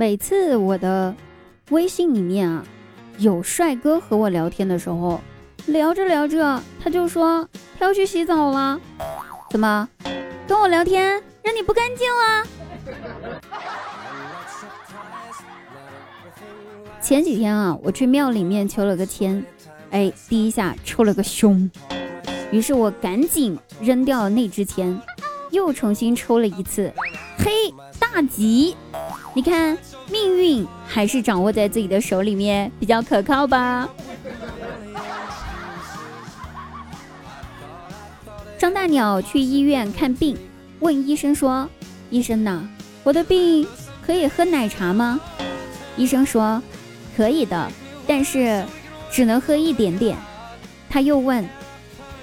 每次我的微信里面啊，有帅哥和我聊天的时候，聊着聊着他就说他要去洗澡了。怎么跟我聊天让你不干净了？前几天啊，我去庙里面求了个签，哎，第一下抽了个凶，于是我赶紧扔掉了那支签，又重新抽了一次，嘿，大吉！你看，命运还是掌握在自己的手里面比较可靠吧。张大鸟去医院看病，问医生说：“医生呐，我的病可以喝奶茶吗？”医生说：“可以的，但是只能喝一点点。”他又问：“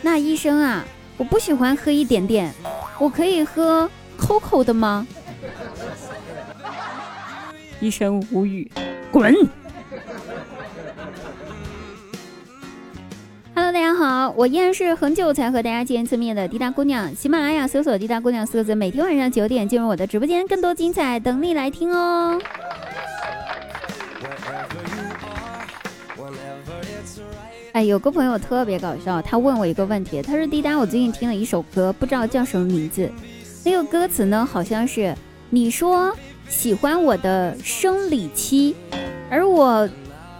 那医生啊，我不喜欢喝一点点，我可以喝 COCO 的吗？”医生无语，滚。Hello，大家好，我依然是很久才和大家见一次面的滴答姑娘。喜马拉雅搜索“滴答姑娘”四个字，每天晚上九点进入我的直播间，更多精彩等你来听哦。哎，有个朋友特别搞笑，他问我一个问题，他说：“滴答，我最近听了一首歌，不知道叫什么名字。那个歌词呢，好像是你说喜欢我的生理期，而我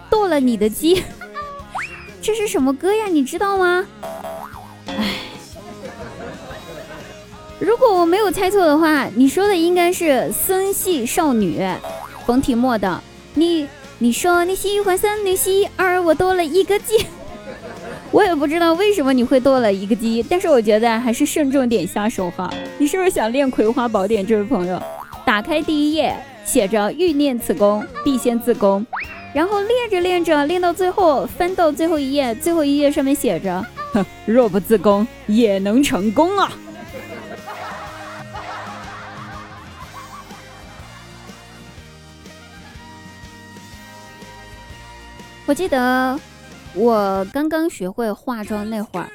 剁了你的鸡。”这是什么歌呀？你知道吗？哎，如果我没有猜错的话，你说的应该是森系少女冯提莫的。你你说你喜欢森女系，而我剁了一个鸡。我也不知道为什么你会剁了一个鸡，但是我觉得还是慎重点下手哈。你是不是想练《葵花宝典》？这位朋友，打开第一页，写着欲练此功，必先自宫。然后练着练着，练到最后，翻到最后一页，最后一页上面写着：“哼 若不自宫，也能成功啊！”我记得我刚刚学会化妆那会儿，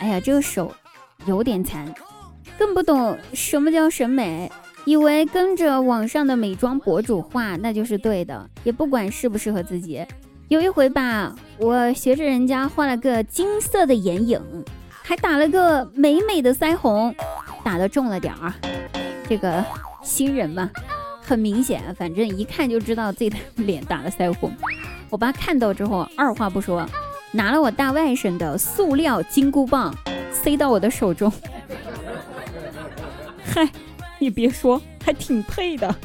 哎呀，这个手有点残，更不懂什么叫审美。以为跟着网上的美妆博主画那就是对的，也不管适不适合自己。有一回吧，我学着人家画了个金色的眼影，还打了个美美的腮红，打的重了点儿。这个新人嘛，很明显，反正一看就知道自己的脸打了腮红。我爸看到之后，二话不说，拿了我大外甥的塑料金箍棒，塞到我的手中。嗨。你别说，还挺配的。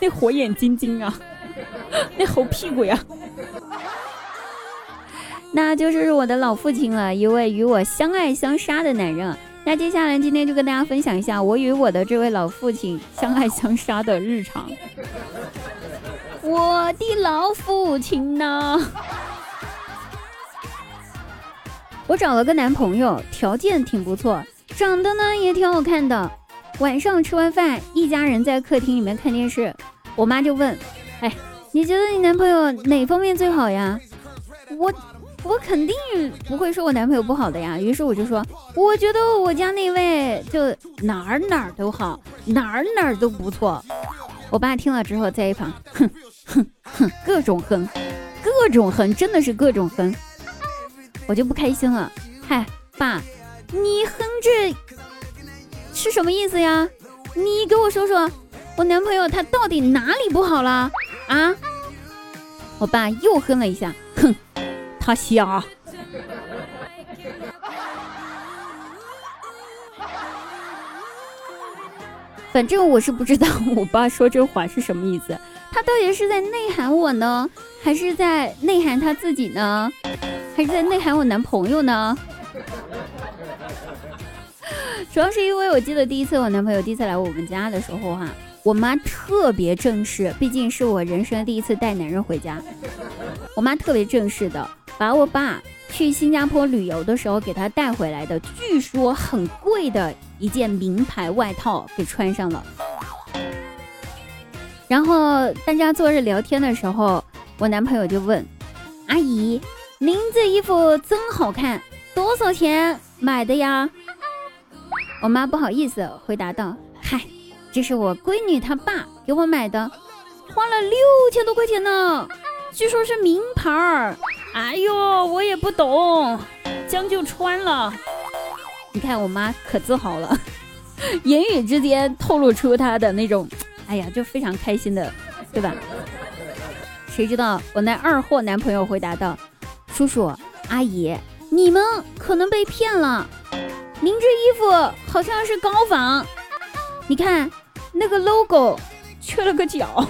那火眼金睛啊，那猴屁股呀，那就是我的老父亲了，一位与我相爱相杀的男人。那接下来今天就跟大家分享一下我与我的这位老父亲相爱相杀的日常。我的老父亲呢。我找了个男朋友，条件挺不错，长得呢也挺好看的。晚上吃完饭，一家人在客厅里面看电视，我妈就问：“哎，你觉得你男朋友哪方面最好呀？”我我肯定不会说我男朋友不好的呀。于是我就说：“我觉得我家那位就哪儿哪儿都好，哪儿哪儿都不错。”我爸听了之后在一旁哼哼哼，各种哼，各种哼，真的是各种哼。我就不开心了，嗨，爸，你哼这是什么意思呀？你给我说说，我男朋友他到底哪里不好了啊？我爸又哼了一下，哼，他瞎。反正我是不知道我爸说这话是什么意思，他到底是在内涵我呢，还是在内涵他自己呢？还是在内涵我男朋友呢？主要是因为我记得第一次我男朋友第一次来我们家的时候哈，我妈特别正式，毕竟是我人生第一次带男人回家，我妈特别正式的把我爸去新加坡旅游的时候给他带回来的，据说很贵的一件名牌外套给穿上了。然后大家坐着聊天的时候，我男朋友就问阿姨。您这衣服真好看，多少钱买的呀？我妈不好意思回答道：“嗨，这是我闺女她爸给我买的，花了六千多块钱呢，据说是名牌儿。哎呦，我也不懂，将就穿了。你看我妈可自豪了，言语之间透露出她的那种，哎呀，就非常开心的，对吧？谁知道我那二货男朋友回答道：叔叔阿姨。”你们可能被骗了，您这衣服好像是高仿，你看那个 logo 缺了个角，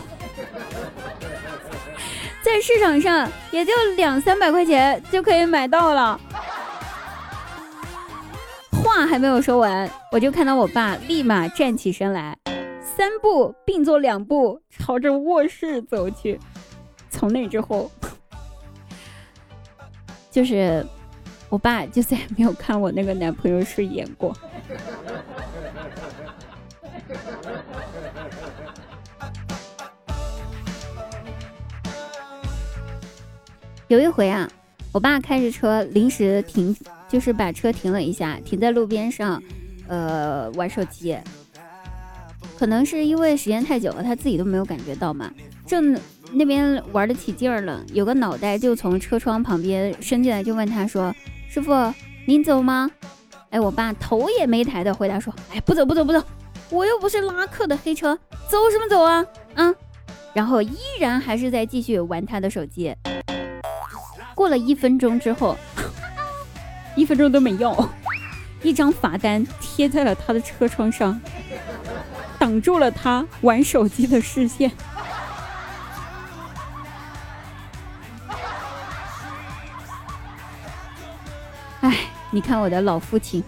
在市场上也就两三百块钱就可以买到了。话还没有说完，我就看到我爸立马站起身来，三步并作两步朝着卧室走去。从那之后，就是。我爸就再也没有看我那个男朋友顺眼过。有一回啊，我爸开着车临时停，就是把车停了一下，停在路边上，呃，玩手机。可能是因为时间太久了，他自己都没有感觉到嘛。正那边玩的起劲儿了，有个脑袋就从车窗旁边伸进来，就问他说。师傅，您走吗？哎，我爸头也没抬的回答说：“哎，不走不走不走，我又不是拉客的黑车，走什么走啊？啊！”然后依然还是在继续玩他的手机。过了一分钟之后，一分钟都没要，一张罚单贴在了他的车窗上，挡住了他玩手机的视线。哎你看我的老父亲。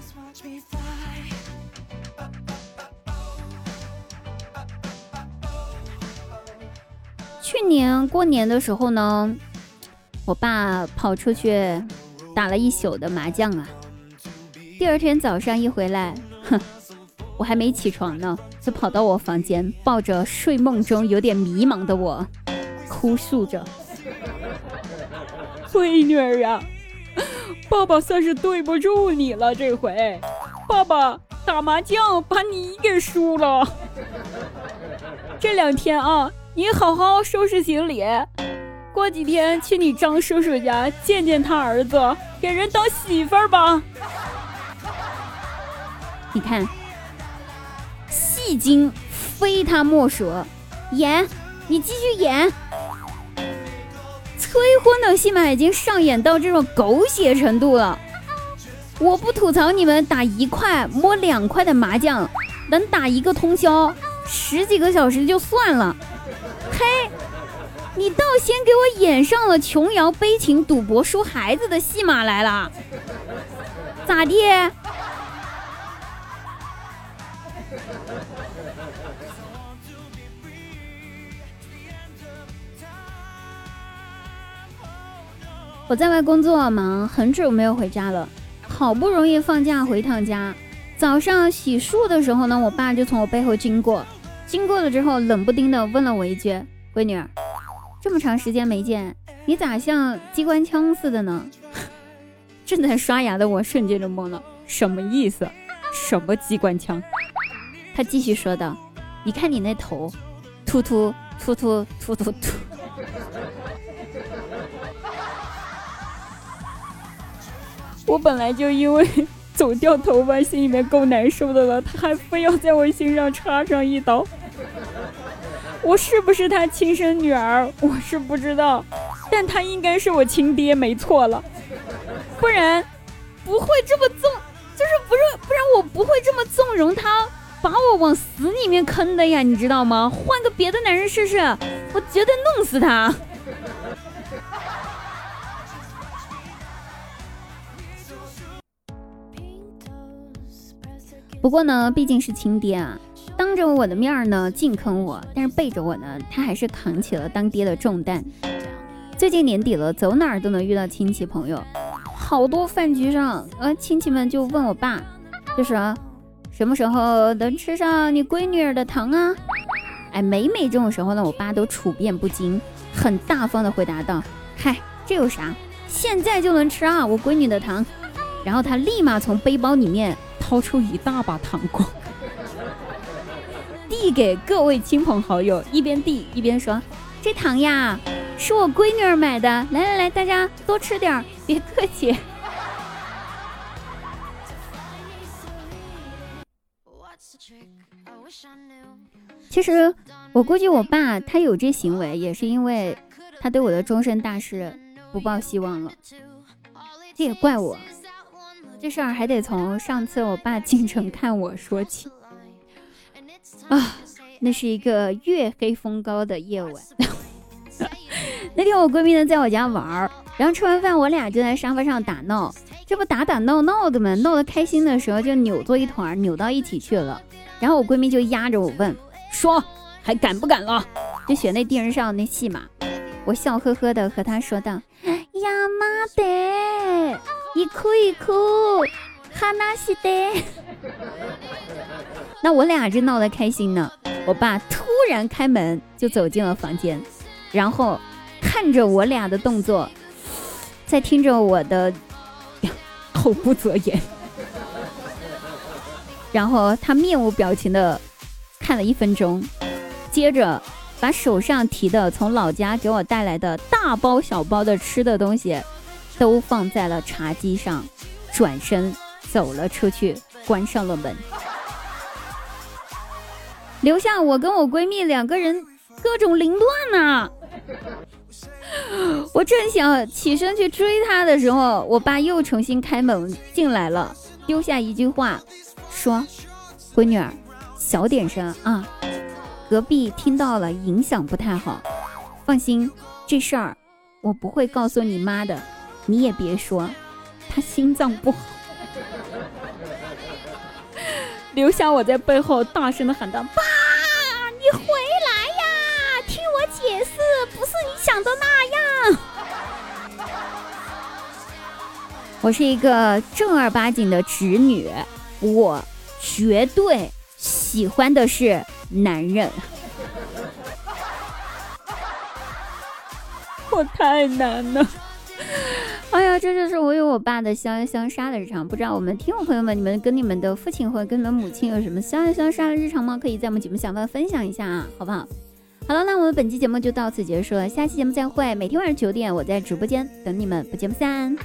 去年过年的时候呢，我爸跑出去打了一宿的麻将啊。第二天早上一回来，哼，我还没起床呢，就跑到我房间，抱着睡梦中有点迷茫的我，哭诉着：“ 闺女儿啊！”爸爸算是对不住你了，这回，爸爸打麻将把你给输了。这两天啊，你好好收拾行李，过几天去你张叔叔家见见他儿子，给人当媳妇儿吧。你看，戏精非他莫属，演，你继续演。催婚的戏码已经上演到这种狗血程度了，我不吐槽你们打一块摸两块的麻将，能打一个通宵十几个小时就算了，嘿，你倒先给我演上了琼瑶悲情赌博输孩子的戏码来了，咋地？我在外工作忙，很久没有回家了。好不容易放假回趟家，早上洗漱的时候呢，我爸就从我背后经过，经过了之后，冷不丁的问了我一句：“闺女，这么长时间没见，你咋像机关枪似的呢？” 正在刷牙的我瞬间就懵了，什么意思？什么机关枪？他继续说道：“你看你那头，突突突突突突突。”我本来就因为总掉头发，心里面够难受的了，他还非要在我心上插上一刀。我是不是他亲生女儿，我是不知道，但他应该是我亲爹，没错了。不然不会这么纵，就是不是不然我不会这么纵容他把我往死里面坑的呀，你知道吗？换个别的男人试试，我绝对弄死他。不过呢，毕竟是亲爹啊，当着我的面儿呢净坑我，但是背着我呢，他还是扛起了当爹的重担。最近年底了，走哪儿都能遇到亲戚朋友，好多饭局上，呃，亲戚们就问我爸，就是啊，什么时候能吃上你闺女儿的糖啊？哎，每每这种时候呢，我爸都处变不惊，很大方的回答道：“嗨，这有啥？现在就能吃啊，我闺女的糖。”然后他立马从背包里面。掏出一大把糖果，递给各位亲朋好友，一边递一边说：“这糖呀，是我闺女儿买的，来来来，大家多吃点儿，别客气。”其实我估计我爸他有这行为，也是因为他对我的终身大事不抱希望了。这也怪我，这事儿还得从上次我爸进城看我说起。啊，那是一个月黑风高的夜晚，那天我闺蜜呢在我家玩儿，然后吃完饭我俩就在沙发上打闹，这不打打闹闹的嘛，闹得开心的时候就扭作一团，扭到一起去了。然后我闺蜜就压着我问说：“还敢不敢了？”就学那电视上那戏嘛。我笑呵呵的和她说道：“呀妈的，一哭一哭，哈纳西德。”那我俩正闹得开心呢，我爸突然开门就走进了房间，然后看着我俩的动作，在听着我的口不择言。然后他面无表情的看了一分钟，接着把手上提的从老家给我带来的大包小包的吃的东西都放在了茶几上，转身走了出去，关上了门，留下我跟我闺蜜两个人各种凌乱呐。我正想起身去追他的时候，我爸又重新开门进来了，丢下一句话。说，闺女儿，小点声啊，隔壁听到了，影响不太好。放心，这事儿我不会告诉你妈的，你也别说，他心脏不好。留下我在背后大声的喊道：“爸，你回来呀！听我解释，不是你想的那样。我是一个正儿八经的侄女，我。”绝对喜欢的是男人，我太难了。哎呀，这就是我与我爸的相爱相杀的日常。不知道我们听众朋友们，你们跟你们的父亲或者跟你们母亲有什么相爱相杀的日常吗？可以在我们节目下方分享一下啊，好不好？好了，那我们本期节目就到此结束了，下期节目再会。每天晚上九点，我在直播间等你们，不见不散。